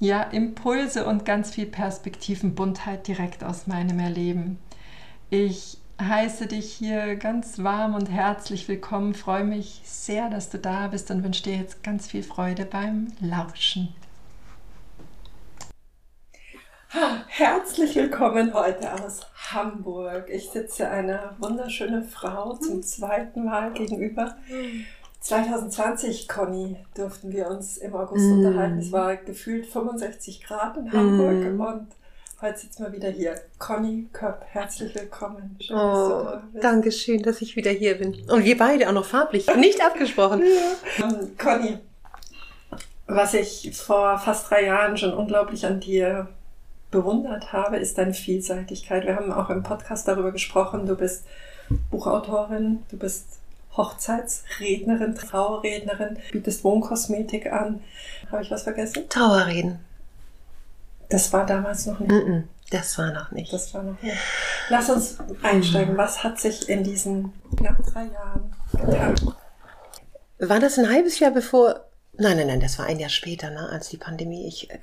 ja, Impulse und ganz viel Perspektivenbuntheit direkt aus meinem Erleben. Ich heiße dich hier ganz warm und herzlich willkommen, freue mich sehr, dass du da bist und wünsche dir jetzt ganz viel Freude beim Lauschen. Herzlich willkommen heute aus Hamburg. Ich sitze einer wunderschönen Frau zum zweiten Mal gegenüber. 2020, Conny, durften wir uns im August mm. unterhalten. Es war gefühlt 65 Grad in Hamburg mm. und heute sitzen wir wieder hier. Conny Köpp, herzlich willkommen. Schön, oh, dass danke schön, dass ich wieder hier bin. Und wir beide auch noch farblich, nicht abgesprochen. ja. ähm, Conny, was ich vor fast drei Jahren schon unglaublich an dir bewundert habe, ist deine Vielseitigkeit. Wir haben auch im Podcast darüber gesprochen. Du bist Buchautorin, du bist Hochzeitsrednerin, Trauerrednerin, bietest Wohnkosmetik an. Habe ich was vergessen? Trauerreden. Das war damals noch nicht. Mm -mm, das war noch nicht. Das war noch nicht. Lass uns einsteigen. Was hat sich in diesen knapp drei Jahren getan? War das ein halbes Jahr bevor? Nein, nein, nein, das war ein Jahr später, ne, als die Pandemie. Ich, äh,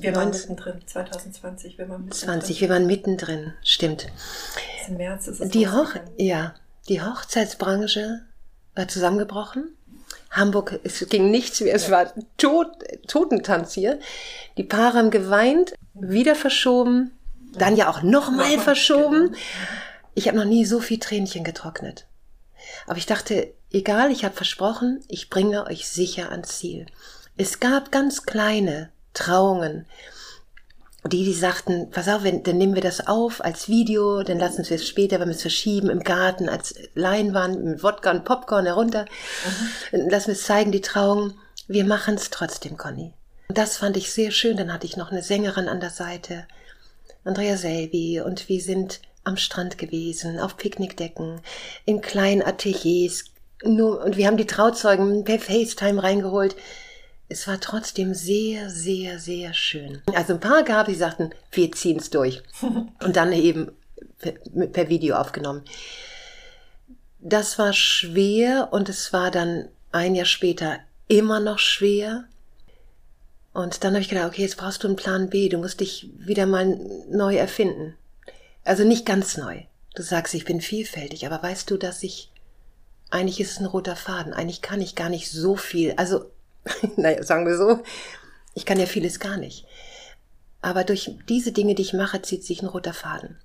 wir waren mittendrin, 2020. Wir waren mittendrin. 20, wir waren mittendrin, stimmt. Im März ist es die Hoch, ja, die Hochzeitsbranche war zusammengebrochen. Hamburg, es ging nichts mehr, es war tot, Totentanz hier. Die Paare haben geweint, wieder verschoben, dann ja auch nochmal verschoben. Genau. Ich habe noch nie so viel Tränchen getrocknet. Aber ich dachte, egal, ich habe versprochen, ich bringe euch sicher ans Ziel. Es gab ganz kleine Trauungen, die, die sagten, pass auf, wenn, dann nehmen wir das auf als Video, dann lassen wir es später, wenn wir es verschieben, im Garten als Leinwand mit Wodka und Popcorn herunter. Mhm. Lassen wir es zeigen, die Trauung. Wir machen es trotzdem, Conny. Und das fand ich sehr schön. Dann hatte ich noch eine Sängerin an der Seite, Andrea Selby, und wir sind am Strand gewesen, auf Picknickdecken, in kleinen Ateliers. Nur, und wir haben die Trauzeugen per FaceTime reingeholt es war trotzdem sehr, sehr, sehr schön. Also ein paar gab, die sagten, wir ziehen es durch. Und dann eben per, per Video aufgenommen. Das war schwer und es war dann ein Jahr später immer noch schwer. Und dann habe ich gedacht, okay, jetzt brauchst du einen Plan B. Du musst dich wieder mal neu erfinden. Also nicht ganz neu. Du sagst, ich bin vielfältig, aber weißt du, dass ich, eigentlich ist es ein roter Faden. Eigentlich kann ich gar nicht so viel. Also naja, sagen wir so, ich kann ja vieles gar nicht. Aber durch diese Dinge, die ich mache, zieht sich ein roter Faden.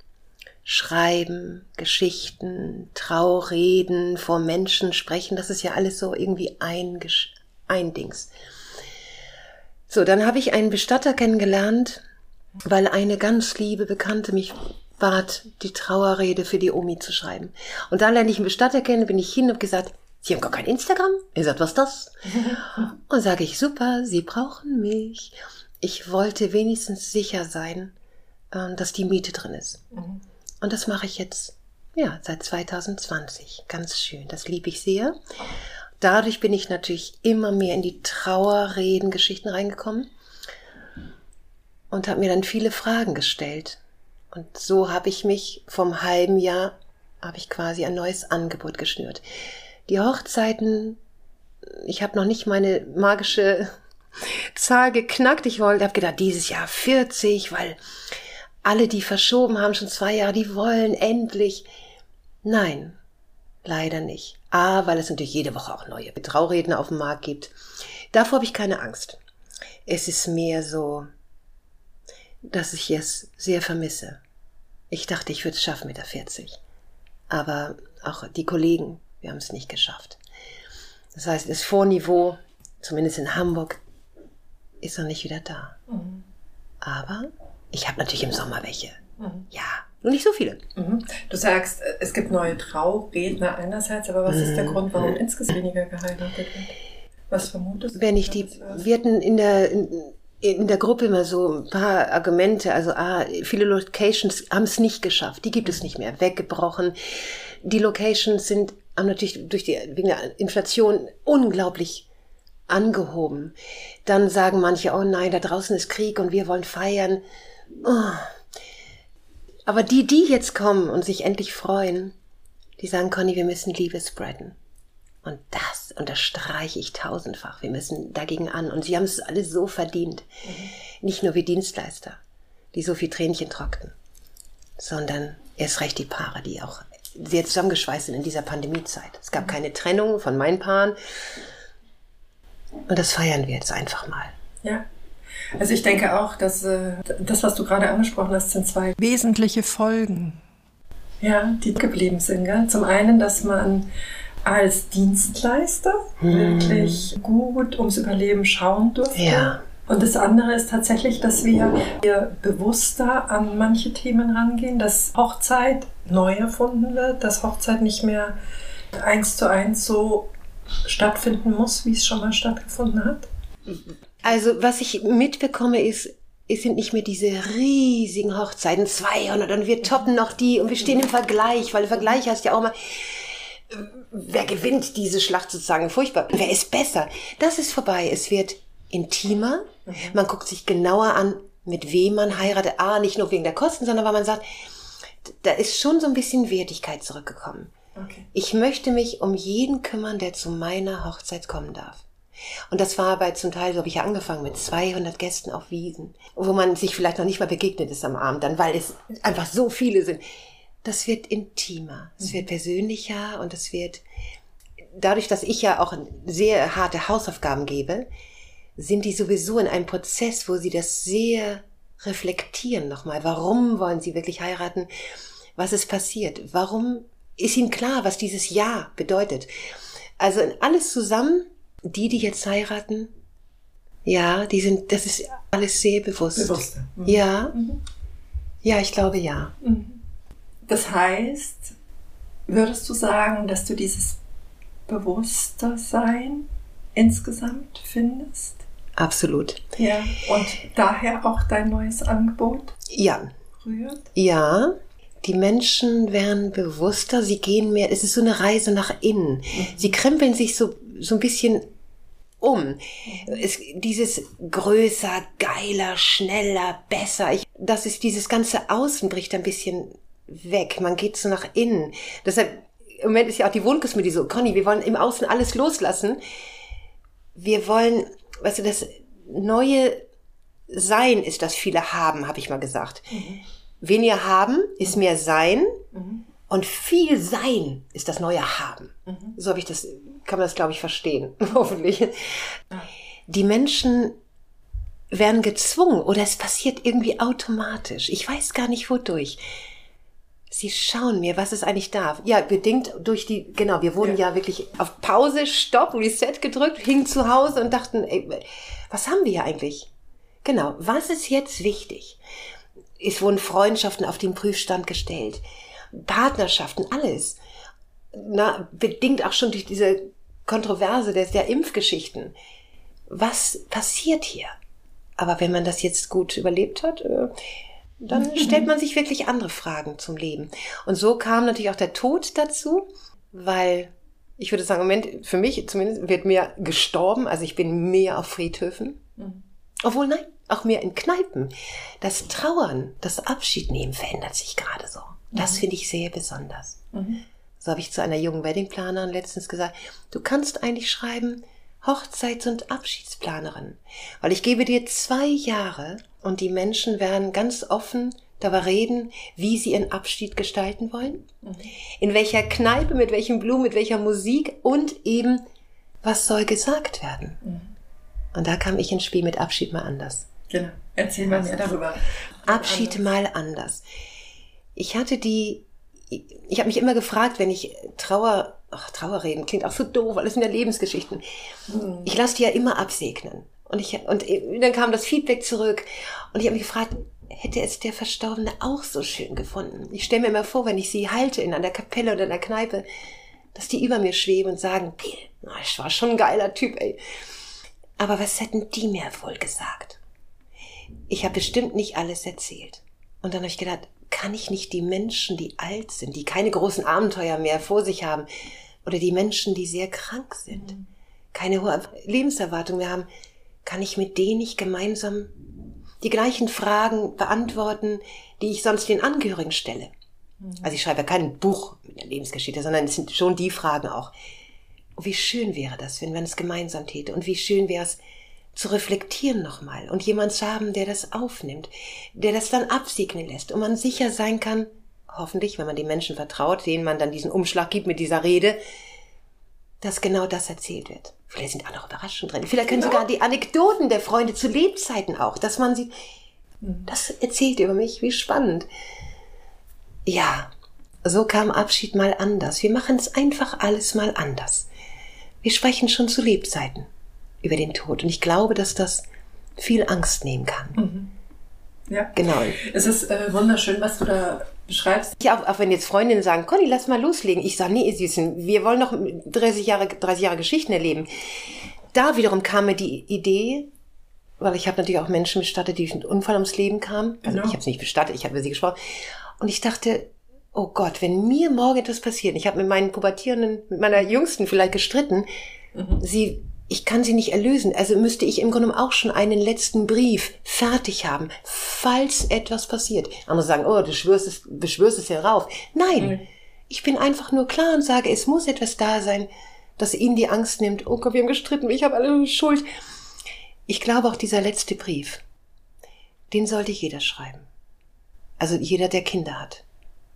Schreiben, Geschichten, Traureden, vor Menschen sprechen, das ist ja alles so irgendwie ein, ein Dings. So, dann habe ich einen Bestatter kennengelernt, weil eine ganz liebe Bekannte mich bat, die Trauerrede für die Omi zu schreiben. Und dann lerne ich einen Bestatter kennen, bin ich hin und gesagt, Sie haben gar kein Instagram? Er sagt, was ist das? Und sage ich, super, Sie brauchen mich. Ich wollte wenigstens sicher sein, ähm, dass die Miete drin ist. Mhm. Und das mache ich jetzt, ja, seit 2020. Ganz schön. Das liebe ich sehr. Dadurch bin ich natürlich immer mehr in die Trauerreden-Geschichten reingekommen und habe mir dann viele Fragen gestellt. Und so habe ich mich vom halben Jahr, habe ich quasi ein neues Angebot geschnürt die Hochzeiten, ich habe noch nicht meine magische Zahl geknackt. Ich wollte, habe gedacht, dieses Jahr 40, weil alle, die verschoben haben, schon zwei Jahre, die wollen endlich. Nein, leider nicht. A, weil es natürlich jede Woche auch neue Trauredner auf dem Markt gibt. Davor habe ich keine Angst. Es ist mehr so, dass ich es sehr vermisse. Ich dachte, ich würde es schaffen mit der 40. Aber auch die Kollegen, wir haben es nicht geschafft. Das heißt, das Vorniveau, zumindest in Hamburg, ist noch nicht wieder da. Mhm. Aber ich habe natürlich im Sommer welche. Mhm. Ja, nur nicht so viele. Mhm. Du sagst, es gibt neue Trauredner einerseits, aber was ist der mhm. Grund, warum insgesamt weniger geheiratet wird? Was vermutest du? Wenn ich die, wir hatten in der, in, in der Gruppe immer so ein paar Argumente. Also ah, viele Locations haben es nicht geschafft. Die gibt es nicht mehr. Weggebrochen. Die Locations sind haben natürlich durch die wegen der Inflation unglaublich angehoben. Dann sagen manche, oh nein, da draußen ist Krieg und wir wollen feiern. Oh. Aber die, die jetzt kommen und sich endlich freuen, die sagen, Conny, wir müssen Liebe spreaden. Und das unterstreiche ich tausendfach. Wir müssen dagegen an. Und sie haben es alle so verdient. Mhm. Nicht nur wie Dienstleister, die so viel Tränchen trockten, sondern erst recht die Paare, die auch sehr zusammengeschweißt sind in dieser Pandemiezeit. Es gab keine Trennung von meinen Paaren. Und das feiern wir jetzt einfach mal. Ja. Also ich denke auch, dass äh, das, was du gerade angesprochen hast, sind zwei wesentliche Folgen. Ja, die geblieben sind. Gell? Zum einen, dass man als Dienstleister hm. wirklich gut ums Überleben schauen durfte. Ja. Und das andere ist tatsächlich, dass wir hier bewusster an manche Themen rangehen, dass Hochzeit neu erfunden wird, dass Hochzeit nicht mehr eins zu eins so stattfinden muss, wie es schon mal stattgefunden hat. Also was ich mitbekomme ist, es sind nicht mehr diese riesigen Hochzeiten, 200 und wir toppen noch die und wir stehen im Vergleich, weil Vergleich heißt ja auch mal, wer gewinnt diese Schlacht sozusagen? Furchtbar. Wer ist besser? Das ist vorbei. Es wird intimer. Mhm. Man guckt sich genauer an, mit wem man heiratet. Ah, nicht nur wegen der Kosten, sondern weil man sagt, da ist schon so ein bisschen Wertigkeit zurückgekommen. Okay. Ich möchte mich um jeden kümmern, der zu meiner Hochzeit kommen darf. Und das war bei zum Teil, so habe ich ja angefangen, mit 200 Gästen auf Wiesen, wo man sich vielleicht noch nicht mal begegnet ist am Abend, dann, weil es einfach so viele sind das wird intimer, es wird mhm. persönlicher und es wird, dadurch, dass ich ja auch sehr harte Hausaufgaben gebe, sind die sowieso in einem Prozess, wo sie das sehr reflektieren nochmal. Warum wollen sie wirklich heiraten? Was ist passiert? Warum ist ihnen klar, was dieses Ja bedeutet? Also alles zusammen, die, die jetzt heiraten, ja, die sind, das ist alles sehr bewusst. Bewusst. Mhm. Ja. Mhm. Ja, ich glaube ja. Mhm. Das heißt, würdest du sagen, dass du dieses Bewusstersein insgesamt findest? Absolut. Ja. Und daher auch dein neues Angebot? Ja. Rührt? Ja. Die Menschen werden bewusster, sie gehen mehr, es ist so eine Reise nach innen. Mhm. Sie krempeln sich so, so ein bisschen um. Es, dieses größer, geiler, schneller, besser. Ich, das ist dieses ganze Außen bricht ein bisschen weg. Man geht so nach innen. Deshalb, im Moment ist ja auch die Wohnkosmetik so, Conny, wir wollen im Außen alles loslassen. Wir wollen, weißt du, das neue Sein ist das viele haben, habe ich mal gesagt. Mhm. Weniger haben ist mehr Sein mhm. und viel Sein ist das neue Haben. Mhm. So habe ich das, kann man das, glaube ich, verstehen, hoffentlich. Die Menschen werden gezwungen oder es passiert irgendwie automatisch. Ich weiß gar nicht wodurch. Sie schauen mir, was ist eigentlich da? Ja, bedingt durch die, genau, wir wurden ja, ja wirklich auf Pause, Stopp, Reset gedrückt, hingen zu Hause und dachten, ey, was haben wir hier eigentlich? Genau, was ist jetzt wichtig? Es wurden Freundschaften auf den Prüfstand gestellt, Partnerschaften, alles. Na, bedingt auch schon durch diese Kontroverse der, der Impfgeschichten. Was passiert hier? Aber wenn man das jetzt gut überlebt hat, äh, dann stellt man sich wirklich andere Fragen zum Leben. Und so kam natürlich auch der Tod dazu, weil ich würde sagen, im Moment, für mich zumindest, wird mehr gestorben. Also ich bin mehr auf Friedhöfen. Mhm. Obwohl, nein, auch mehr in Kneipen. Das Trauern, das Abschiednehmen verändert sich gerade so. Das mhm. finde ich sehr besonders. Mhm. So habe ich zu einer jungen Weddingplanerin letztens gesagt, du kannst eigentlich schreiben, Hochzeits- und Abschiedsplanerin. Weil ich gebe dir zwei Jahre und die Menschen werden ganz offen darüber reden, wie sie ihren Abschied gestalten wollen, mhm. in welcher Kneipe, mit welchem Blumen, mit welcher Musik und eben, was soll gesagt werden. Mhm. Und da kam ich ins Spiel mit Abschied mal anders. Genau. Erzähl mal mehr darüber. Abschied mal anders. Ich hatte die, ich habe mich immer gefragt, wenn ich Trauer, ach, Trauer reden klingt auch so doof, alles in der Lebensgeschichten. Mhm. Ich lasse die ja immer absegnen. Und ich und dann kam das Feedback zurück und ich habe mich gefragt, hätte es der Verstorbene auch so schön gefunden? Ich stelle mir immer vor, wenn ich sie halte in einer Kapelle oder in einer Kneipe, dass die über mir schweben und sagen, na, ich war schon ein geiler Typ, ey. Aber was hätten die mir wohl gesagt? ich habe bestimmt nicht alles erzählt. Und dann habe ich gedacht, kann ich nicht die Menschen, die alt sind, die keine großen Abenteuer mehr vor sich haben, oder die Menschen, die sehr krank sind, mhm. keine hohe Lebenserwartung mehr haben, kann ich mit denen nicht gemeinsam die gleichen Fragen beantworten, die ich sonst den Angehörigen stelle. Mhm. Also ich schreibe kein Buch mit der Lebensgeschichte, sondern es sind schon die Fragen auch. Und wie schön wäre das, wenn man es gemeinsam täte? Und wie schön wäre es, zu reflektieren nochmal und jemand zu haben, der das aufnimmt, der das dann absegnen lässt und man sicher sein kann, hoffentlich, wenn man den Menschen vertraut, denen man dann diesen Umschlag gibt mit dieser Rede, dass genau das erzählt wird. Vielleicht sind auch noch Überraschungen drin. Vielleicht können genau. sogar die Anekdoten der Freunde zu Lebzeiten auch, dass man sie, das erzählt über mich, wie spannend. Ja, so kam Abschied mal anders. Wir machen es einfach alles mal anders. Wir sprechen schon zu Lebzeiten über den Tod. Und ich glaube, dass das viel Angst nehmen kann. Mhm. Ja, genau. Es ist äh, wunderschön, was du da beschreibst. Ja, auch, auch wenn jetzt Freundinnen sagen, Conny, lass mal loslegen. Ich sage, nee, Süßen, wir wollen noch 30 Jahre, 30 Jahre Geschichten erleben. Da wiederum kam mir die Idee, weil ich habe natürlich auch Menschen bestattet, die durch einen Unfall ums Leben kamen. Also genau. ich habe es nicht bestattet, ich habe über sie gesprochen. Und ich dachte, oh Gott, wenn mir morgen etwas passiert, ich habe mit meinen Pubertierenden, mit meiner Jüngsten vielleicht gestritten, mhm. sie ich kann sie nicht erlösen. Also müsste ich im Grunde auch schon einen letzten Brief fertig haben, falls etwas passiert. Andere sagen, oh, du schwörst es, beschwörst es herauf. Nein, mhm. ich bin einfach nur klar und sage, es muss etwas da sein, das ihnen die Angst nimmt. Oh Gott, wir haben gestritten, ich habe alle Schuld. Ich glaube auch dieser letzte Brief, den sollte jeder schreiben. Also jeder, der Kinder hat,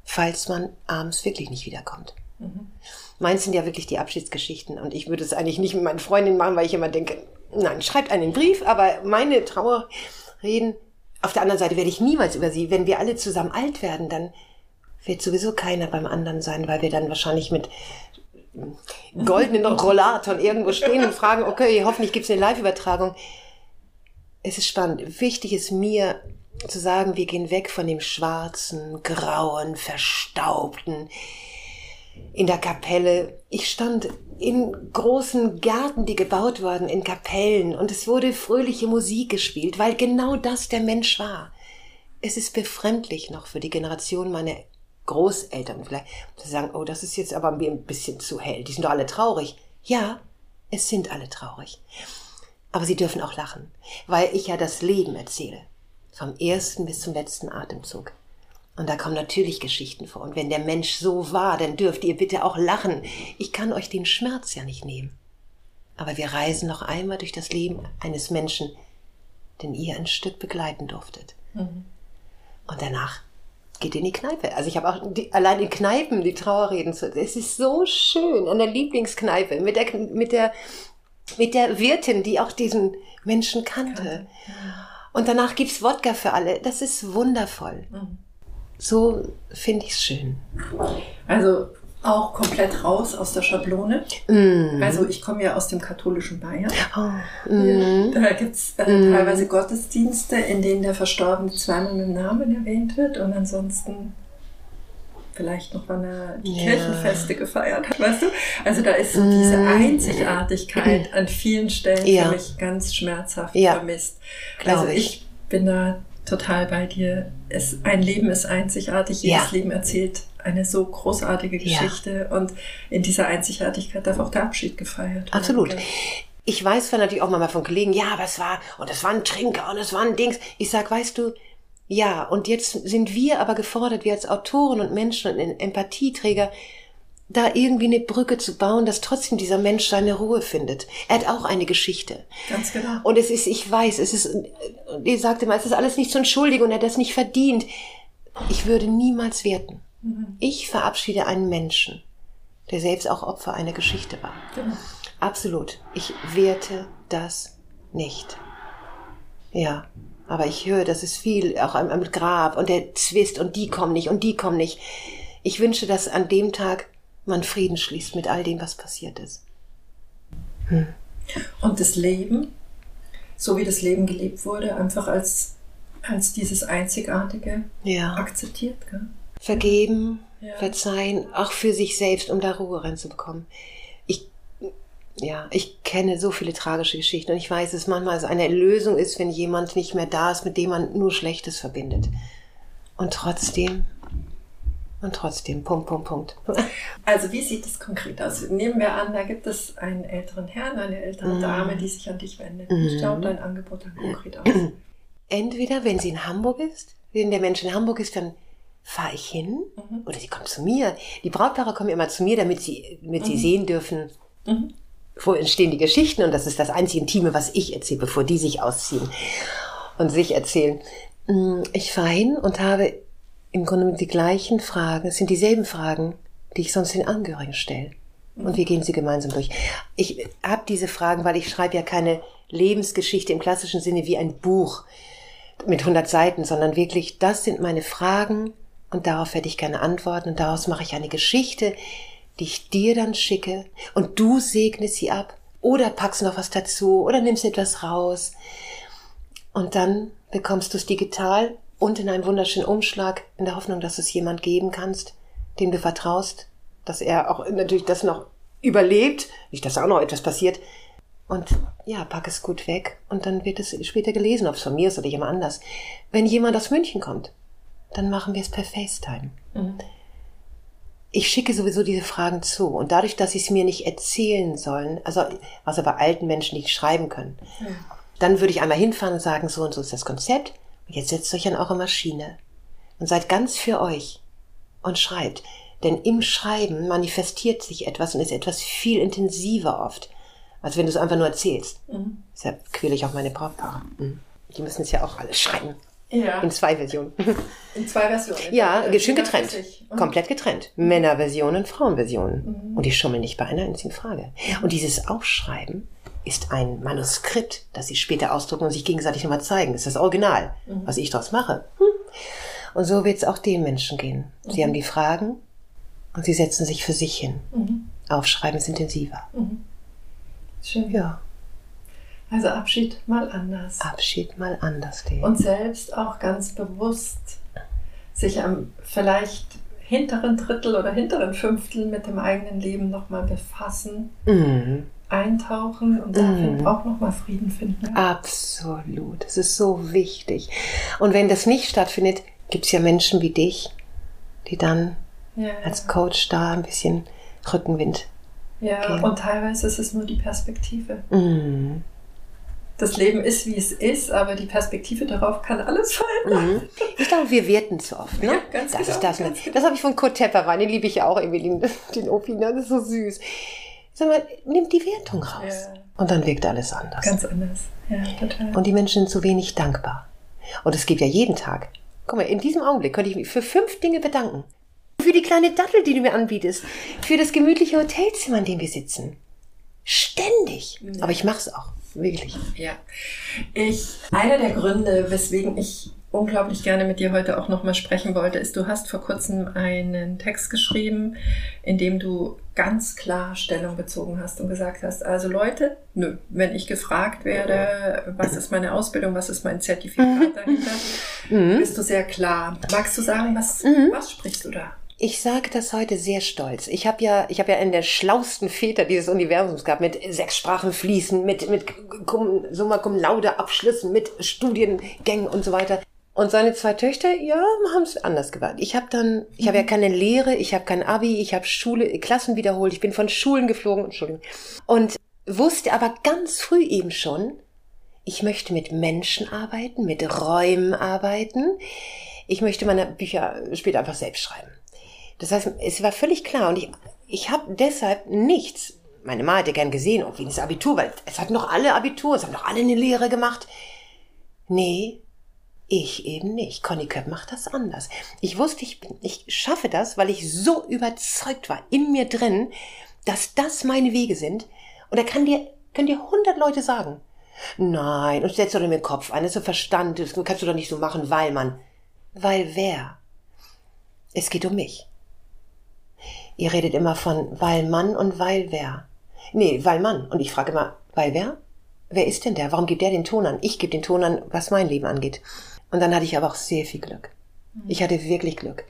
falls man abends wirklich nicht wiederkommt. Mhm. Meins sind ja wirklich die Abschiedsgeschichten und ich würde es eigentlich nicht mit meinen Freundinnen machen, weil ich immer denke, nein, schreibt einen Brief, aber meine Trauerreden, auf der anderen Seite werde ich niemals über sie, wenn wir alle zusammen alt werden, dann wird sowieso keiner beim anderen sein, weil wir dann wahrscheinlich mit goldenen Rollatorn irgendwo stehen und fragen, okay, hoffentlich gibt es eine Live-Übertragung. Es ist spannend. Wichtig ist mir zu sagen, wir gehen weg von dem schwarzen, grauen, verstaubten, in der Kapelle. Ich stand in großen Gärten, die gebaut wurden, in Kapellen, und es wurde fröhliche Musik gespielt, weil genau das der Mensch war. Es ist befremdlich noch für die Generation meiner Großeltern vielleicht, zu sagen, oh, das ist jetzt aber ein bisschen zu hell, die sind doch alle traurig. Ja, es sind alle traurig. Aber sie dürfen auch lachen, weil ich ja das Leben erzähle. Vom ersten bis zum letzten Atemzug. Und da kommen natürlich Geschichten vor. Und wenn der Mensch so war, dann dürft ihr bitte auch lachen. Ich kann euch den Schmerz ja nicht nehmen. Aber wir reisen noch einmal durch das Leben eines Menschen, den ihr ein Stück begleiten durftet. Mhm. Und danach geht ihr in die Kneipe. Also ich habe auch die, allein in Kneipen die Trauerreden zu. Es ist so schön an der Lieblingskneipe mit der mit der mit der Wirtin, die auch diesen Menschen kannte. Und danach gibt's Wodka für alle. Das ist wundervoll. Mhm so finde ich es schön. Also auch komplett raus aus der Schablone. Mm. Also ich komme ja aus dem katholischen Bayern. Oh. Mm. Da gibt es äh, mm. teilweise Gottesdienste, in denen der Verstorbene zweimal mit Namen erwähnt wird und ansonsten vielleicht noch, er die ja. Kirchenfeste gefeiert hat, weißt du? Also da ist so diese mm. Einzigartigkeit an vielen Stellen ja. für mich ganz schmerzhaft ja. vermisst. Also ich bin da total bei dir. Es, ein Leben ist einzigartig, jedes ja. Leben erzählt eine so großartige Geschichte ja. und in dieser Einzigartigkeit darf auch der Abschied gefeiert werden. Absolut. Ich weiß zwar natürlich auch mal von Kollegen, ja, aber es war, und es war ein Trinker und es war ein Dings. Ich sag, weißt du, ja, und jetzt sind wir aber gefordert, wir als Autoren und Menschen und Empathieträger, da irgendwie eine Brücke zu bauen, dass trotzdem dieser Mensch seine Ruhe findet. Er hat auch eine Geschichte. Ganz genau. Und es ist, ich weiß, es ist, ihr sagt immer, es ist alles nicht zu entschuldigen und er hat das nicht verdient. Ich würde niemals werten. Mhm. Ich verabschiede einen Menschen, der selbst auch Opfer einer Geschichte war. Genau. Absolut. Ich werte das nicht. Ja. Aber ich höre, das ist viel, auch am, am Grab und der Zwist und die kommen nicht und die kommen nicht. Ich wünsche, dass an dem Tag man Frieden schließt mit all dem, was passiert ist. Hm. Und das Leben, so wie das Leben gelebt wurde, einfach als, als dieses Einzigartige ja. akzeptiert. Gell? Vergeben, ja. verzeihen, auch für sich selbst, um da Ruhe reinzubekommen. Ich, Ja, ich kenne so viele tragische Geschichten und ich weiß, dass manchmal es eine Lösung ist, wenn jemand nicht mehr da ist, mit dem man nur Schlechtes verbindet. Und trotzdem, und trotzdem, Punkt, Punkt, Punkt. Also wie sieht es konkret aus? Nehmen wir an, da gibt es einen älteren Herrn, eine ältere Mhm. Dame, die sich an dich wendet. Mhm. Wie schaut dein Angebot dann konkret aus? Entweder, wenn sie in Hamburg ist, wenn der Mensch in Hamburg ist, dann fahre ich hin Mhm. oder sie kommt zu mir. Die Brautpaare kommen immer zu mir, damit sie, damit sie Mhm. sehen dürfen, Mhm. wo entstehen die Geschichten und das ist das einzige Intime, was ich erzähle, bevor die sich ausziehen und sich erzählen. Mm, Ich fahre hin und habe im Grunde die gleichen Fragen, es sind dieselben Fragen, die ich sonst den Angehörigen stelle. Und wir gehen sie gemeinsam durch. Ich habe diese Fragen, weil ich schreibe ja keine Lebensgeschichte im klassischen Sinne wie ein Buch mit 100 Seiten, sondern wirklich, das sind meine Fragen und darauf werde ich gerne antworten und daraus mache ich eine Geschichte, die ich dir dann schicke und du segnest sie ab oder packst noch was dazu oder nimmst etwas raus und dann bekommst du es digital und in einem wunderschönen Umschlag in der Hoffnung, dass du es jemand geben kannst, dem du vertraust, dass er auch natürlich das noch überlebt, nicht, dass auch noch etwas passiert. Und ja, pack es gut weg und dann wird es später gelesen, ob es von mir ist oder jemand anders. Wenn jemand aus München kommt, dann machen wir es per FaceTime. Mhm. Ich schicke sowieso diese Fragen zu und dadurch, dass sie es mir nicht erzählen sollen, also was aber alten Menschen nicht schreiben können, Mhm. dann würde ich einmal hinfahren und sagen, so und so ist das Konzept. Und jetzt setzt euch an eure Maschine und seid ganz für euch und schreibt. Denn im Schreiben manifestiert sich etwas und ist etwas viel intensiver oft, als wenn du es einfach nur erzählst. Mhm. Deshalb quäle ich auch meine Brautpaare. Mhm. Die müssen es ja auch alles schreiben. Ja, In zwei Versionen. in zwei Versionen. ja, Äh, schön getrennt. Mhm. Komplett getrennt. Männerversionen, Frauenversionen. Mhm. Und die schummeln nicht bei einer einzigen Frage. Und dieses Aufschreiben ist ein Manuskript, das sie später ausdrucken und sich gegenseitig nochmal zeigen. Das ist das Original, Mhm. was ich daraus mache. Hm. Und so wird es auch den Menschen gehen. Sie haben die Fragen und sie setzen sich für sich hin. Mhm. Aufschreiben ist intensiver. Mhm. Schön. Ja, Also Abschied mal anders. Abschied mal anders. Den. Und selbst auch ganz bewusst sich am vielleicht hinteren Drittel oder hinteren Fünftel mit dem eigenen Leben nochmal befassen, Mhm. Eintauchen und darin Mhm. auch nochmal Frieden finden. Absolut. Es ist so wichtig. Und wenn das nicht stattfindet, gibt es ja Menschen wie dich, die dann Ja, als Coach da ein bisschen Rückenwind. ja. gehen. und teilweise ist es nur die Perspektive. Mhm. Das Leben ist, wie es ist, aber die Perspektive darauf kann alles verändern. Mhm. Ich glaube, wir werten zu oft, ne? Ja, ganz das genau, ist das. Ne? ganz. Das habe ich von Kurt Tepperwein, den liebe ich ja auch, Evelyn, den Opi, ne? das ist so süß. Sag mal, nimm die Wertung raus. Ja. Und dann wirkt alles anders. Ganz anders. Ja, total. Und die Menschen sind zu wenig dankbar. Und es gibt ja jeden Tag. Guck mal, in diesem Augenblick könnte ich mich für fünf Dinge bedanken. Für die kleine Dattel, die du mir anbietest. Für das gemütliche Hotelzimmer, in dem wir sitzen. Ständig. Ja. Aber ich mach's auch. Wirklich. Ja. Ich, einer der Gründe, weswegen ich unglaublich gerne mit dir heute auch nochmal sprechen wollte, ist, du hast vor kurzem einen Text geschrieben, in dem du ganz klar Stellung bezogen hast und gesagt hast, also Leute, nö, wenn ich gefragt werde, was ist meine Ausbildung, was ist mein Zertifikat dahinter, Mhm. bist du sehr klar. Magst du sagen, was, Mhm. was sprichst du da? Ich sage das heute sehr stolz. Ich habe ja, ich habe ja einen der schlausten Väter dieses Universums gehabt, mit sechs Sprachen fließen, mit mit cum, Summa cum laude Abschlüssen, mit Studiengängen und so weiter. Und seine zwei Töchter, ja, haben es anders gewählt. Ich habe dann, ich habe ja keine Lehre, ich habe kein Abi, ich habe Schule, Klassen wiederholt, ich bin von Schulen geflogen, Entschuldigung. Und wusste aber ganz früh eben schon, ich möchte mit Menschen arbeiten, mit Räumen arbeiten. Ich möchte meine Bücher später einfach selbst schreiben. Das heißt, es war völlig klar und ich, ich habe deshalb nichts. Meine Mama hätte gern gesehen, irgendwie das Abitur, weil es hat noch alle Abitur, es haben noch alle eine Lehre gemacht. Nee, ich eben nicht. Conny Köpp macht das anders. Ich wusste, ich, bin, ich schaffe das, weil ich so überzeugt war in mir drin, dass das meine Wege sind. Und da kann dir, können dir hundert Leute sagen, nein, und setzt doch in den Kopf ein, das ist so Verstand, das kannst du doch nicht so machen, weil man. Weil wer? Es geht um mich. Ihr redet immer von weil Mann und weil wer. Nee, weil Mann. Und ich frage immer, weil wer? Wer ist denn der? Warum gibt der den Ton an? Ich gebe den Ton an, was mein Leben angeht. Und dann hatte ich aber auch sehr viel Glück. Ich hatte wirklich Glück.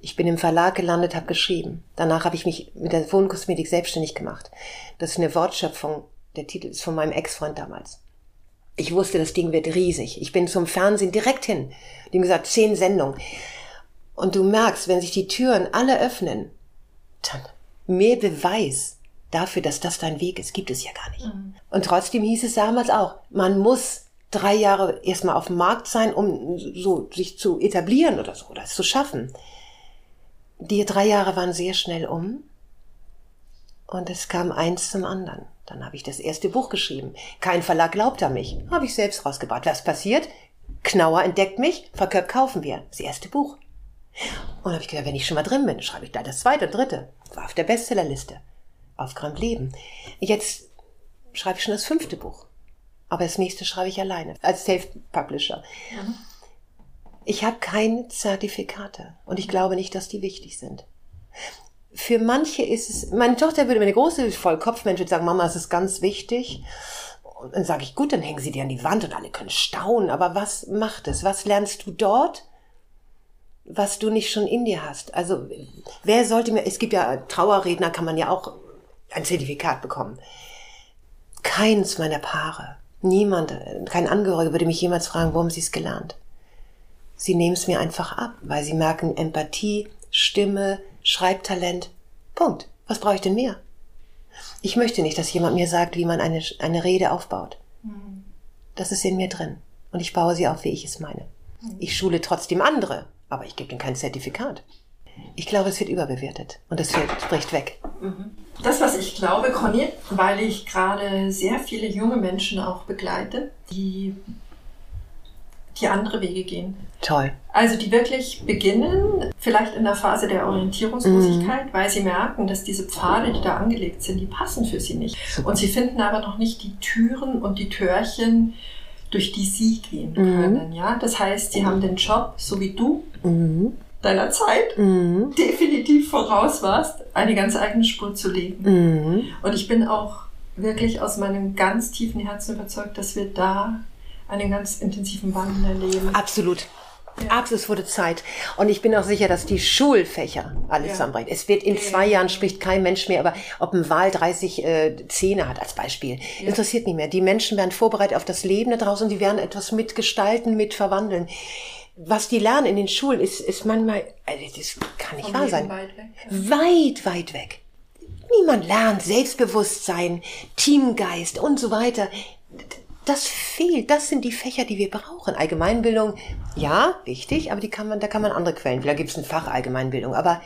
Ich bin im Verlag gelandet, habe geschrieben. Danach habe ich mich mit der Wohnkosmetik selbstständig gemacht. Das ist eine Wortschöpfung. Der Titel ist von meinem Ex-Freund damals. Ich wusste, das Ding wird riesig. Ich bin zum Fernsehen direkt hin. Die haben gesagt, zehn Sendungen. Und du merkst, wenn sich die Türen alle öffnen, dann mehr Beweis dafür, dass das dein Weg ist, gibt es ja gar nicht. Mhm. Und trotzdem hieß es damals auch, man muss drei Jahre erstmal auf dem Markt sein, um so sich zu etablieren oder so, oder es zu schaffen. Die drei Jahre waren sehr schnell um und es kam eins zum anderen. Dann habe ich das erste Buch geschrieben. Kein Verlag glaubt an mich. Habe ich selbst rausgebracht. Was passiert? Knauer entdeckt mich, Verköp kaufen wir. Das erste Buch. Und habe ich gedacht, wenn ich schon mal drin bin, schreibe ich da das zweite, dritte. War auf der Bestsellerliste. Aufgeräumt Leben. Jetzt schreibe ich schon das fünfte Buch. Aber das nächste schreibe ich alleine, als Self-Publisher. Mhm. Ich habe keine Zertifikate und ich glaube nicht, dass die wichtig sind. Für manche ist es, meine Tochter würde, meine große Vollkopfmensch sagen, Mama, es ist ganz wichtig. Und dann sage ich, gut, dann hängen sie dir an die Wand und alle können staunen. Aber was macht es? Was lernst du dort, was du nicht schon in dir hast? Also, wer sollte mir, es gibt ja Trauerredner, kann man ja auch ein Zertifikat bekommen. Keins meiner Paare, niemand, kein Angehöriger würde mich jemals fragen, haben sie es gelernt? Sie nehmen es mir einfach ab, weil sie merken Empathie, Stimme, Schreibtalent. Punkt. Was brauche ich denn mehr? Ich möchte nicht, dass jemand mir sagt, wie man eine, eine Rede aufbaut. Mhm. Das ist in mir drin. Und ich baue sie auf, wie ich es meine. Mhm. Ich schule trotzdem andere, aber ich gebe ihnen kein Zertifikat. Ich glaube, es wird überbewertet und es spricht weg. Mhm. Das, was ich glaube, Conny, weil ich gerade sehr viele junge Menschen auch begleite, die die andere Wege gehen. Toll. Also die wirklich beginnen, vielleicht in der Phase der Orientierungslosigkeit, mhm. weil sie merken, dass diese Pfade, die da angelegt sind, die passen für sie nicht. Super. Und sie finden aber noch nicht die Türen und die Türchen, durch die sie gehen mhm. können. Ja? Das heißt, sie haben den Job, so wie du, mhm. Deiner Zeit mhm. definitiv voraus warst, eine ganz eigene Spur zu legen. Mhm. Und ich bin auch wirklich aus meinem ganz tiefen Herzen überzeugt, dass wir da einen ganz intensiven Wandel erleben. Absolut. Ja. Absolut, es wurde Zeit. Und ich bin auch sicher, dass die Schulfächer alles ja. zusammenbringen. Es wird in zwei Jahren spricht kein Mensch mehr, aber ob ein Wahl 30 äh, Zähne hat als Beispiel, ja. interessiert nicht mehr. Die Menschen werden vorbereitet auf das Leben da draußen, die werden etwas mitgestalten, mitverwandeln. Was die lernen in den Schulen, ist, ist manchmal, also das kann nicht Vom wahr sein. Weit weg, weit, weit weg. Niemand lernt Selbstbewusstsein, Teamgeist und so weiter das fehlt. Das sind die Fächer, die wir brauchen. Allgemeinbildung, ja, wichtig, aber die kann man, da kann man andere Quellen. Vielleicht gibt es ein Fach Allgemeinbildung, aber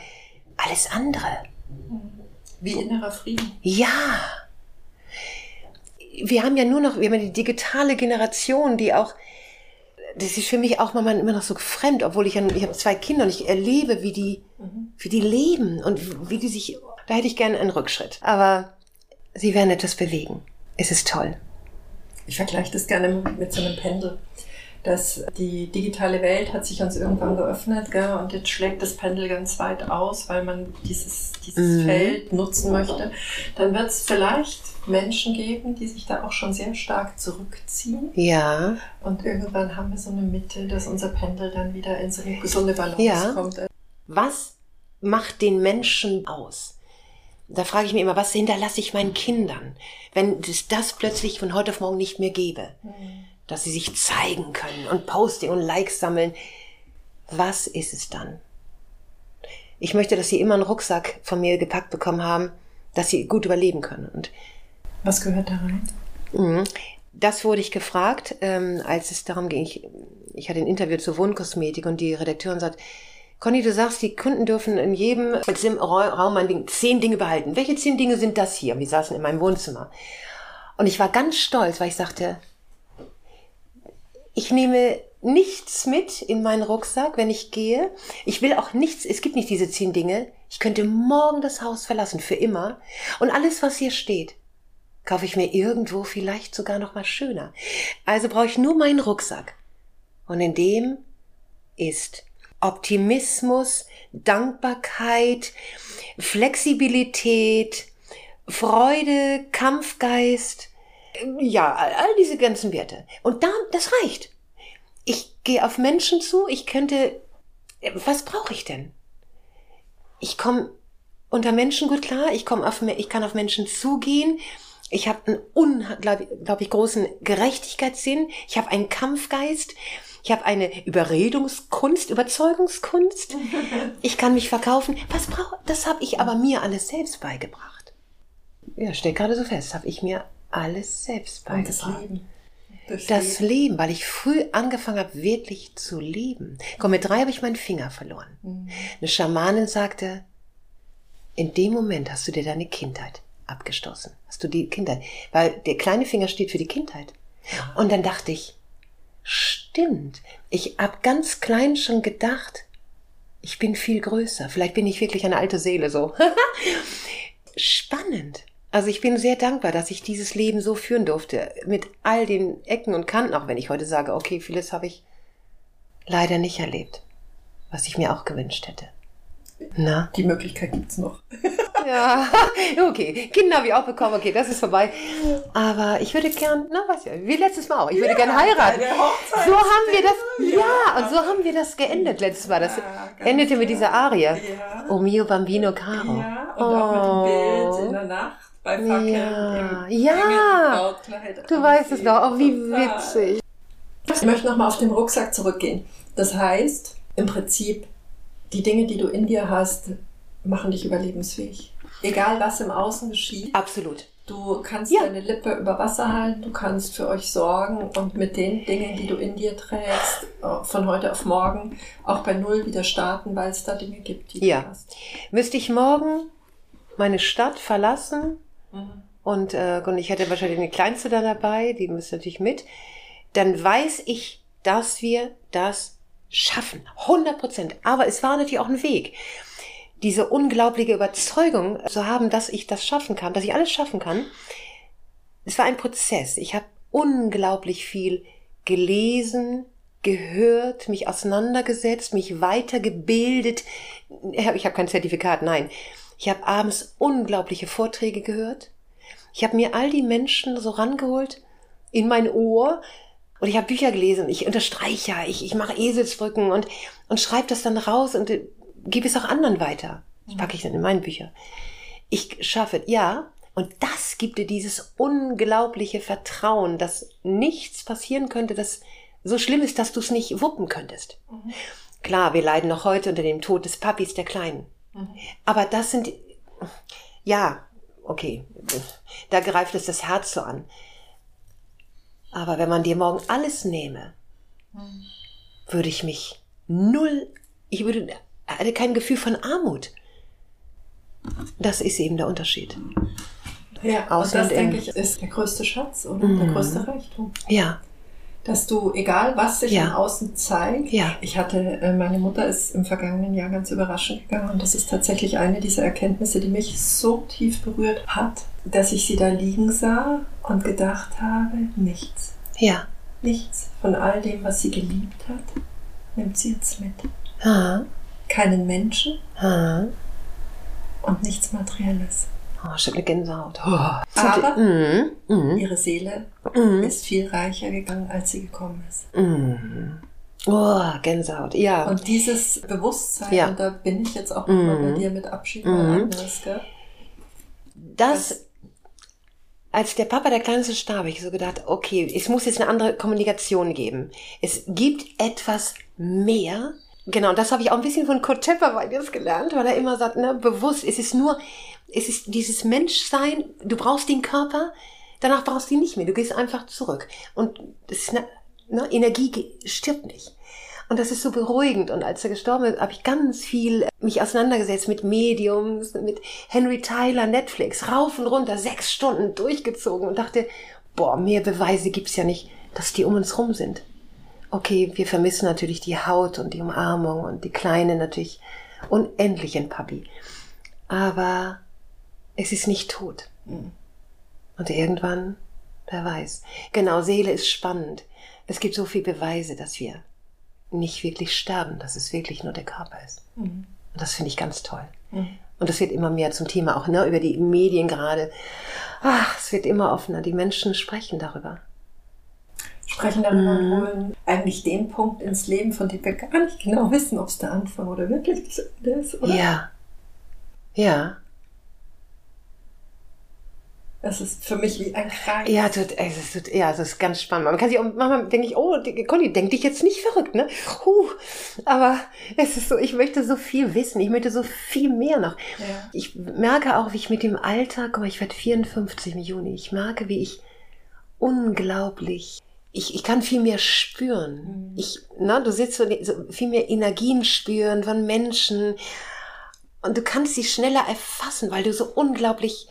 alles andere. Wie innerer Frieden. Ja. Wir haben ja nur noch, wir haben die digitale Generation, die auch, das ist für mich auch manchmal immer noch so fremd, obwohl ich, ich habe zwei Kinder und ich erlebe, wie die, mhm. wie die leben und wie die sich, da hätte ich gerne einen Rückschritt. Aber sie werden etwas bewegen. Es ist toll ich vergleiche das gerne mit so einem Pendel. Dass die digitale Welt hat sich uns irgendwann geöffnet gell, und jetzt schlägt das Pendel ganz weit aus, weil man dieses, dieses mhm. Feld nutzen möchte. Dann wird es vielleicht Menschen geben, die sich da auch schon sehr stark zurückziehen. Ja. Und irgendwann haben wir so eine Mitte, dass unser Pendel dann wieder in so eine gesunde Balance ja. kommt. Was macht den Menschen aus? Da frage ich mich immer, was hinterlasse ich meinen Kindern, wenn es das plötzlich von heute auf morgen nicht mehr gäbe? Mhm. Dass sie sich zeigen können und Posting und Likes sammeln. Was ist es dann? Ich möchte, dass sie immer einen Rucksack von mir gepackt bekommen haben, dass sie gut überleben können. Und was gehört da rein? Mhm. Das wurde ich gefragt, ähm, als es darum ging. Ich, ich hatte ein Interview zur Wohnkosmetik und die Redakteurin sagt, Conny, du sagst, die Kunden dürfen in jedem Raum ein zehn Dinge behalten. Welche zehn Dinge sind das hier? Wir saßen in meinem Wohnzimmer. Und ich war ganz stolz, weil ich sagte, ich nehme nichts mit in meinen Rucksack, wenn ich gehe. Ich will auch nichts, es gibt nicht diese zehn Dinge. Ich könnte morgen das Haus verlassen, für immer. Und alles, was hier steht, kaufe ich mir irgendwo vielleicht sogar noch mal schöner. Also brauche ich nur meinen Rucksack. Und in dem ist Optimismus, Dankbarkeit, Flexibilität, Freude, Kampfgeist, ja, all diese ganzen Werte. Und da, das reicht. Ich gehe auf Menschen zu, ich könnte, was brauche ich denn? ich komme unter Menschen gut klar, ich komme auf, ich kann auf Menschen zugehen, ich habe einen unglaublich großen Gerechtigkeitssinn, ich habe einen Kampfgeist, ich habe eine Überredungskunst, Überzeugungskunst. Ich kann mich verkaufen. Was brauche Das habe ich aber mir alles selbst beigebracht. Ja, steht gerade so fest, habe ich mir alles selbst beigebracht. Und das Leben. Das, das Leben. Leben, weil ich früh angefangen habe, wirklich zu leben. Komm, mit drei habe ich meinen Finger verloren. Mhm. Eine Schamanin sagte, in dem Moment hast du dir deine Kindheit abgestoßen. Hast du die Kindheit. Weil der kleine Finger steht für die Kindheit. Und dann dachte ich, stimmt. Ich hab ganz klein schon gedacht, ich bin viel größer. Vielleicht bin ich wirklich eine alte Seele so. Spannend. Also ich bin sehr dankbar, dass ich dieses Leben so führen durfte, mit all den Ecken und Kanten, auch wenn ich heute sage, okay, vieles habe ich leider nicht erlebt, was ich mir auch gewünscht hätte. Na? Die Möglichkeit gibt's noch. ja, okay. Kinder habe ich auch bekommen, okay, das ist vorbei. Aber ich würde gern, na, weiß ja, wie letztes Mal auch, ich würde ja, gern heiraten. So haben wir das, ja. ja, und so haben wir das geendet letztes Mal. Das ja, endete mit dieser Arie. Ja. O mio bambino caro. Ja, und oh. auch mit dem Bild in der Nacht bei Fackeln ja. im ja. Du weißt es doch, oh, wie witzig. Ich möchte nochmal auf den Rucksack zurückgehen. Das heißt, im Prinzip, die Dinge, die du in dir hast, machen dich überlebensfähig. Egal, was im Außen geschieht. Absolut. Du kannst ja. deine Lippe über Wasser halten, du kannst für euch sorgen und mit den Dingen, die du in dir trägst, äh, von heute auf morgen auch bei Null wieder starten, weil es da Dinge gibt, die ja. du hast. Müsste ich morgen meine Stadt verlassen und, äh, und ich hätte wahrscheinlich eine Kleinste da dabei, die müsste natürlich mit, dann weiß ich, dass wir das schaffen. 100 Prozent. Aber es war natürlich auch ein Weg diese unglaubliche Überzeugung zu haben, dass ich das schaffen kann, dass ich alles schaffen kann. Es war ein Prozess. Ich habe unglaublich viel gelesen, gehört, mich auseinandergesetzt, mich weitergebildet. Ich habe kein Zertifikat, nein. Ich habe abends unglaubliche Vorträge gehört. Ich habe mir all die Menschen so rangeholt in mein Ohr und ich habe Bücher gelesen. Ich unterstreiche ja, ich, ich mache Eselsbrücken und, und schreibe das dann raus und gebe es auch anderen weiter. Das packe ich dann in meine Bücher. Ich schaffe, ja, und das gibt dir dieses unglaubliche Vertrauen, dass nichts passieren könnte, das so schlimm ist, dass du es nicht wuppen könntest. Mhm. Klar, wir leiden noch heute unter dem Tod des Papis der Kleinen. Mhm. Aber das sind, ja, okay, da greift es das Herz so an. Aber wenn man dir morgen alles nehme, mhm. würde ich mich null, ich würde hatte kein Gefühl von Armut. Das ist eben der Unterschied. Ja, Außen und das, denke ich, ist der größte Schatz oder mhm. der größte Reichtum. Ja. Dass du, egal was sich ja. im Außen zeigt, ja. ich hatte, äh, meine Mutter ist im vergangenen Jahr ganz überraschend gegangen und das ist tatsächlich eine dieser Erkenntnisse, die mich so tief berührt hat, dass ich sie da liegen sah und gedacht habe, nichts. Ja. Nichts von all dem, was sie geliebt hat, nimmt sie jetzt mit. Ha keinen Menschen ha. und nichts Materielles. Oh, ich habe eine Gänsehaut. Oh. Aber mm, mm. ihre Seele mm. ist viel reicher gegangen, als sie gekommen ist. Mm. Oh, Gänsehaut, ja. Und dieses Bewusstsein, ja. und da bin ich jetzt auch nochmal bei mm. dir mit Abschied, mhm. Agnes, gell? Das, das als der Papa der Kleinste starb, habe ich so gedacht, okay, es muss jetzt eine andere Kommunikation geben. Es gibt etwas mehr, Genau, das habe ich auch ein bisschen von Kurt Tepper jetzt gelernt, weil er immer sagt, ne, bewusst, es ist nur, es ist dieses Menschsein, du brauchst den Körper, danach brauchst du ihn nicht mehr, du gehst einfach zurück. Und das ist eine, ne, Energie stirbt nicht. Und das ist so beruhigend. Und als er gestorben ist, habe ich ganz viel mich auseinandergesetzt mit Mediums, mit Henry Tyler, Netflix, rauf und runter, sechs Stunden durchgezogen und dachte, boah, mehr Beweise gibt's ja nicht, dass die um uns rum sind okay, wir vermissen natürlich die Haut und die Umarmung und die Kleine natürlich unendlich in Papi. Aber es ist nicht tot. Mhm. Und irgendwann, wer weiß. Genau, Seele ist spannend. Es gibt so viele Beweise, dass wir nicht wirklich sterben, dass es wirklich nur der Körper ist. Mhm. Und das finde ich ganz toll. Mhm. Und das wird immer mehr zum Thema, auch ne, über die Medien gerade. Ach, es wird immer offener. Die Menschen sprechen darüber sprechen darüber mhm. und holen eigentlich den Punkt ins Leben, von dem wir gar nicht genau wissen, ob es der Anfang oder wirklich das Ende ist, oder? Ja. Ja. Das ist für mich wie ein Kreis. Ja, das, es ist, ja, das ist ganz spannend. Man kann sich auch, manchmal denke ich, oh, Conny, denk dich jetzt nicht verrückt, ne? Huh. Aber es ist so, ich möchte so viel wissen. Ich möchte so viel mehr noch. Ja. Ich merke auch, wie ich mit dem Alter, guck mal, ich werde 54 im Juni. Ich merke, wie ich unglaublich, ich, ich kann viel mehr spüren. Ich, na, du sitzt so, so viel mehr Energien spüren von Menschen. Und du kannst sie schneller erfassen, weil du so unglaublich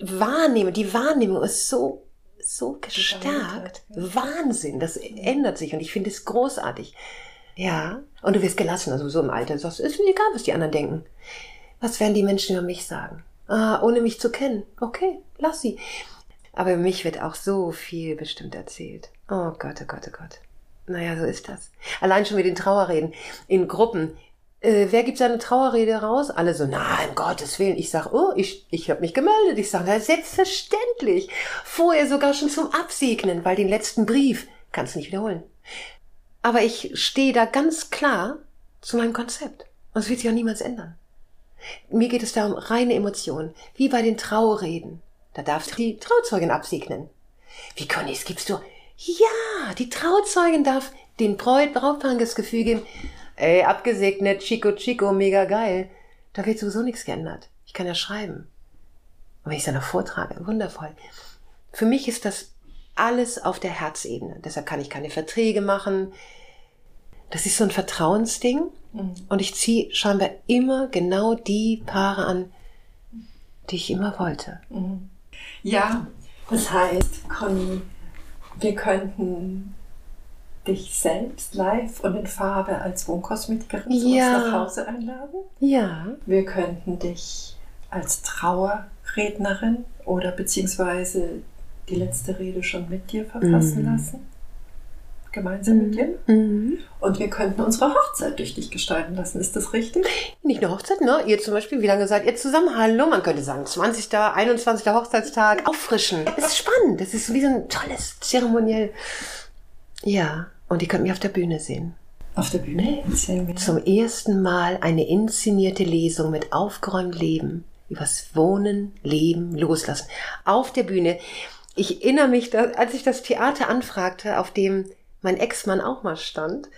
wahrnehmen. Die Wahrnehmung ist so, so gestärkt. Wahnsinn. Das ändert sich und ich finde es großartig. Ja. Und du wirst gelassen, also so im Alter. Du sagst, ist mir egal, was die anderen denken. Was werden die Menschen über mich sagen? Ah, ohne mich zu kennen. Okay, lass sie. Aber mich wird auch so viel bestimmt erzählt. Oh Gott, oh Gott, oh Gott. Naja, so ist das. Allein schon mit den Trauerreden in Gruppen. Äh, wer gibt seine Trauerrede raus? Alle so, nein, Gottes Willen. Ich sag, oh, ich, ich habe mich gemeldet. Ich sage, selbstverständlich. Vorher sogar schon zum Absegnen, weil den letzten Brief kannst du nicht wiederholen. Aber ich stehe da ganz klar zu meinem Konzept. Und es wird sich auch niemals ändern. Mir geht es da um reine Emotionen, wie bei den Trauerreden. Da darfst du die Trauzeugin absegnen. Wie Conny, es gibst du? Ja, die Trauzeugin darf den Braut Brautpaar das Gefühl geben, ey, abgesegnet, Chico Chico, mega geil. Da wird sowieso nichts geändert. Ich kann ja schreiben. Und wenn ich es dann noch vortrage, wundervoll. Für mich ist das alles auf der Herzebene. Deshalb kann ich keine Verträge machen. Das ist so ein Vertrauensding. Und ich ziehe scheinbar immer genau die Paare an, die ich immer wollte. Ja, das heißt, Conny, wir könnten dich selbst live und in Farbe als Wohnkosmetikerin zu Ja. uns nach Hause einladen. Ja. Wir könnten dich als Trauerrednerin oder beziehungsweise die letzte Rede schon mit dir verfassen Mhm. lassen. Gemeinsam mit dir. Mhm. Und wir könnten unsere Hochzeit durch dich gestalten lassen. Ist das richtig? Nicht nur Hochzeit, ne? Ihr zum Beispiel, wie lange seid ihr zusammen? Hallo, man könnte sagen 20., 21. Hochzeitstag. Auffrischen. Es ist spannend. Das ist wie so ein tolles Zeremoniell. Ja. Und ihr könnt mich auf der Bühne sehen. Auf der Bühne erzählen wir. Zum ersten Mal eine inszenierte Lesung mit aufgeräumt Leben. Übers Wohnen, Leben, Loslassen. Auf der Bühne. Ich erinnere mich, als ich das Theater anfragte, auf dem mein Ex-Mann auch mal stand.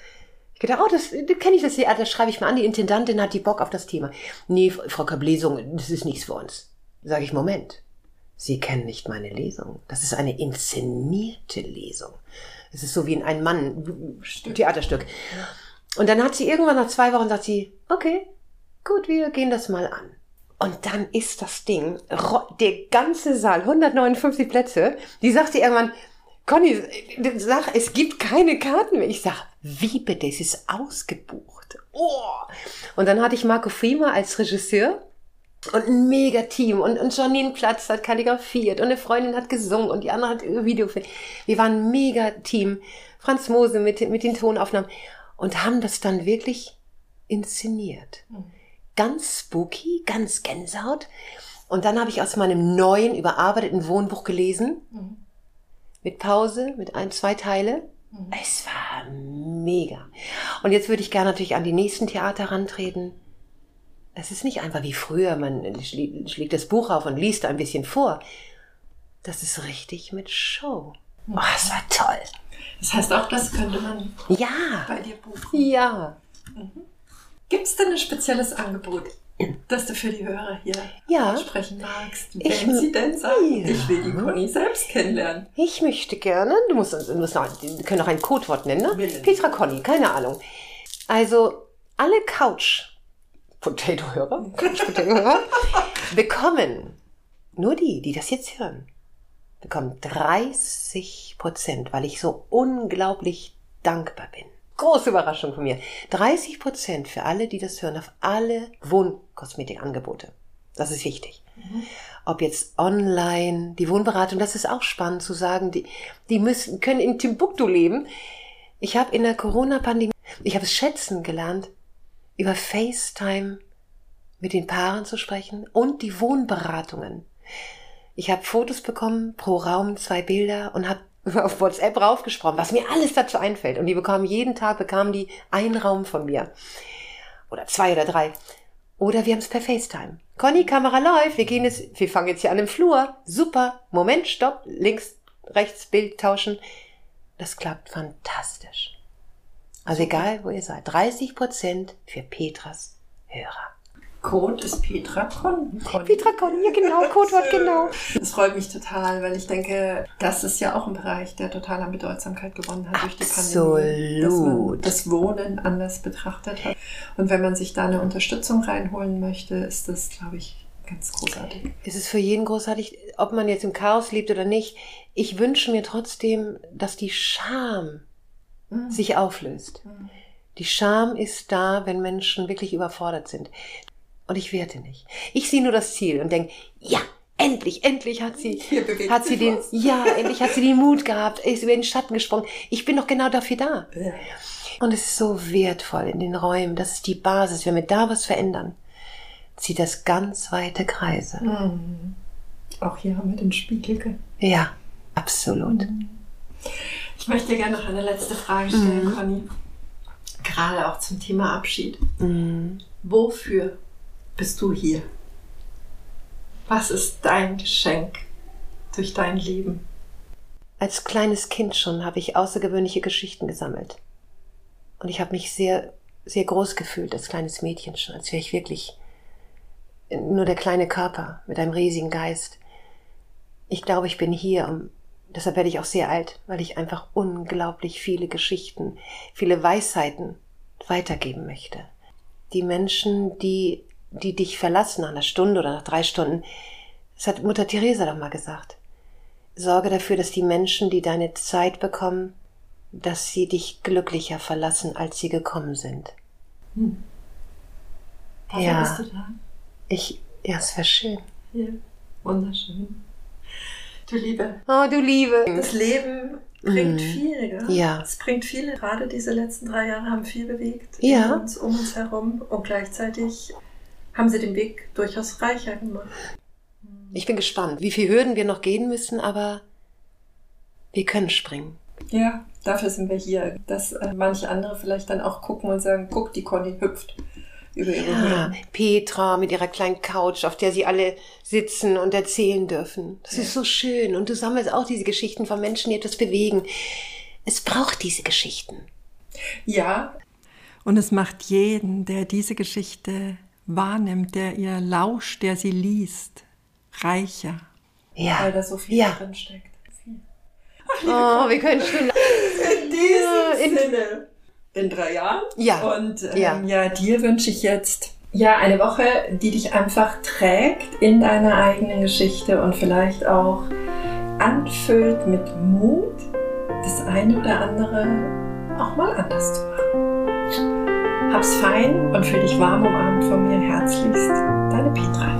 Ich gedacht, oh, das, das kenne ich das Theater, das schreibe ich mal an. Die Intendantin hat die Bock auf das Thema. Nee, Frau Kapp, Lesung, das ist nichts für uns. Sage ich, Moment. Sie kennen nicht meine Lesung. Das ist eine inszenierte Lesung. Es ist so wie in ein Mann Theaterstück. Und dann hat sie irgendwann nach zwei Wochen sagt sie, okay, gut, wir gehen das mal an. Und dann ist das Ding, der ganze Saal, 159 Plätze, die sagte irgendwann, Conny, sag, es gibt keine Karten mehr. Ich sag, wie bitte, es ist ausgebucht. Oh. Und dann hatte ich Marco Frima als Regisseur und ein mega Team und, und Janine Platz hat kalligrafiert und eine Freundin hat gesungen und die andere hat Video. Wir waren ein mega Team. Franz Mose mit, mit den Tonaufnahmen und haben das dann wirklich inszeniert. Ganz spooky, ganz Gänsehaut. Und dann habe ich aus meinem neuen, überarbeiteten Wohnbuch gelesen. Mit Pause, mit ein, zwei Teile. Es war mega. Und jetzt würde ich gerne natürlich an die nächsten Theater rantreten. Es ist nicht einfach wie früher, man schlägt das Buch auf und liest ein bisschen vor. Das ist richtig mit Show. Oh, es war toll. Das heißt, auch das könnte man Ja, bei dir buchen. ja. Gibt es denn ein spezielles Angebot, das du für die Hörer hier Ja. sprechen magst? Ich- Wenn sie denn sagen, Ja. ich will die Conny selbst kennenlernen. Ich möchte gerne, du musst, du musst noch, wir können noch ein Codewort nennen, ne? Nennen. Petra Conny, keine Ahnung. Also, alle Couch Potato-Hörer, Couch Potato-Hörer bekommen, nur die, die das jetzt hören, bekommen 30 Prozent, weil ich so unglaublich dankbar bin. Große Überraschung von mir. 30 Prozent für alle, die das hören, auf alle Wohnkosmetikangebote. Das ist wichtig. Ob jetzt online, die Wohnberatung, das ist auch spannend zu sagen, die, die müssen, können in Timbuktu leben. Ich habe in der Corona-Pandemie, ich habe es schätzen gelernt, über FaceTime mit den Paaren zu sprechen und die Wohnberatungen. Ich habe Fotos bekommen, pro Raum zwei Bilder und habe auf WhatsApp raufgesprochen, was mir alles dazu einfällt. Und die bekamen jeden Tag, bekamen die einen Raum von mir. Oder zwei oder drei. Oder wir haben es per FaceTime. Conny, Kamera läuft, wir gehen jetzt, wir fangen jetzt hier an im Flur. Super. Moment, stopp. Links, rechts, Bild tauschen. Das klappt fantastisch. Also egal, wo ihr seid. 30 Prozent für Petras Hörer. Code ist Petra Con. Con. Petra Con, ja genau, Codewort genau. Das freut mich total, weil ich denke, das ist ja auch ein Bereich, der total an Bedeutsamkeit gewonnen hat durch die Pandemie. Man das Wohnen anders betrachtet hat. Und wenn man sich da eine Unterstützung reinholen möchte, ist das, glaube ich, ganz großartig. Es ist für jeden großartig, ob man jetzt im Chaos lebt oder nicht. Ich wünsche mir trotzdem, dass die Scham mhm. sich auflöst. Mhm. Die Scham ist da, wenn Menschen wirklich überfordert sind. Und ich werte nicht. Ich sehe nur das Ziel und denke, ja, endlich, endlich hat sie, hat sie den, was. ja, endlich hat sie den Mut gehabt, ist über den Schatten gesprungen. Ich bin doch genau dafür da. Ja. Und es ist so wertvoll in den Räumen. Das ist die Basis. Wenn wir da was verändern, zieht das ganz weite Kreise. Mhm. Auch hier haben wir den Spiegel. Ja, absolut. Mhm. Ich möchte gerne noch eine letzte Frage stellen, mhm. Conny. Gerade auch zum Thema Abschied. Mhm. Wofür bist du hier? Was ist dein Geschenk durch dein Leben? Als kleines Kind schon habe ich außergewöhnliche Geschichten gesammelt. Und ich habe mich sehr, sehr groß gefühlt als kleines Mädchen schon, als wäre ich wirklich nur der kleine Körper mit einem riesigen Geist. Ich glaube, ich bin hier, um, deshalb werde ich auch sehr alt, weil ich einfach unglaublich viele Geschichten, viele Weisheiten weitergeben möchte. Die Menschen, die die dich verlassen nach einer Stunde oder nach drei Stunden. Das hat Mutter Teresa doch mal gesagt. Sorge dafür, dass die Menschen, die deine Zeit bekommen, dass sie dich glücklicher verlassen, als sie gekommen sind. Hm. ja. bist du da? Ich, ja, es wäre schön. Ja, wunderschön. Du Liebe. Oh, du Liebe. Das Leben bringt mm. viel, gell? Ja. Es bringt viel. Gerade diese letzten drei Jahre haben viel bewegt. Ja. Uns, um uns herum. Und gleichzeitig haben sie den Weg durchaus reicher gemacht. Ich bin gespannt, wie viele Hürden wir noch gehen müssen, aber wir können springen. Ja, dafür sind wir hier, dass äh, manche andere vielleicht dann auch gucken und sagen, guck, die Conny hüpft über ihre ja, Hürden. Petra mit ihrer kleinen Couch, auf der sie alle sitzen und erzählen dürfen. Das ja. ist so schön. Und du sammelst auch diese Geschichten von Menschen, die etwas bewegen. Es braucht diese Geschichten. Ja. Und es macht jeden, der diese Geschichte wahrnimmt, der ihr lauscht, der sie liest, reicher. Ja. Weil da so viel ja. drin steckt. Oh, wir können schon. In diesem in Sinne. In drei Jahren. Ja. Und ähm, ja. ja, dir wünsche ich jetzt ja eine Woche, die dich einfach trägt in deiner eigenen Geschichte und vielleicht auch anfüllt mit Mut, das eine oder andere auch mal anders zu machen. Hab's fein und fühl dich warm umarmt von mir herzlichst. Deine Petra.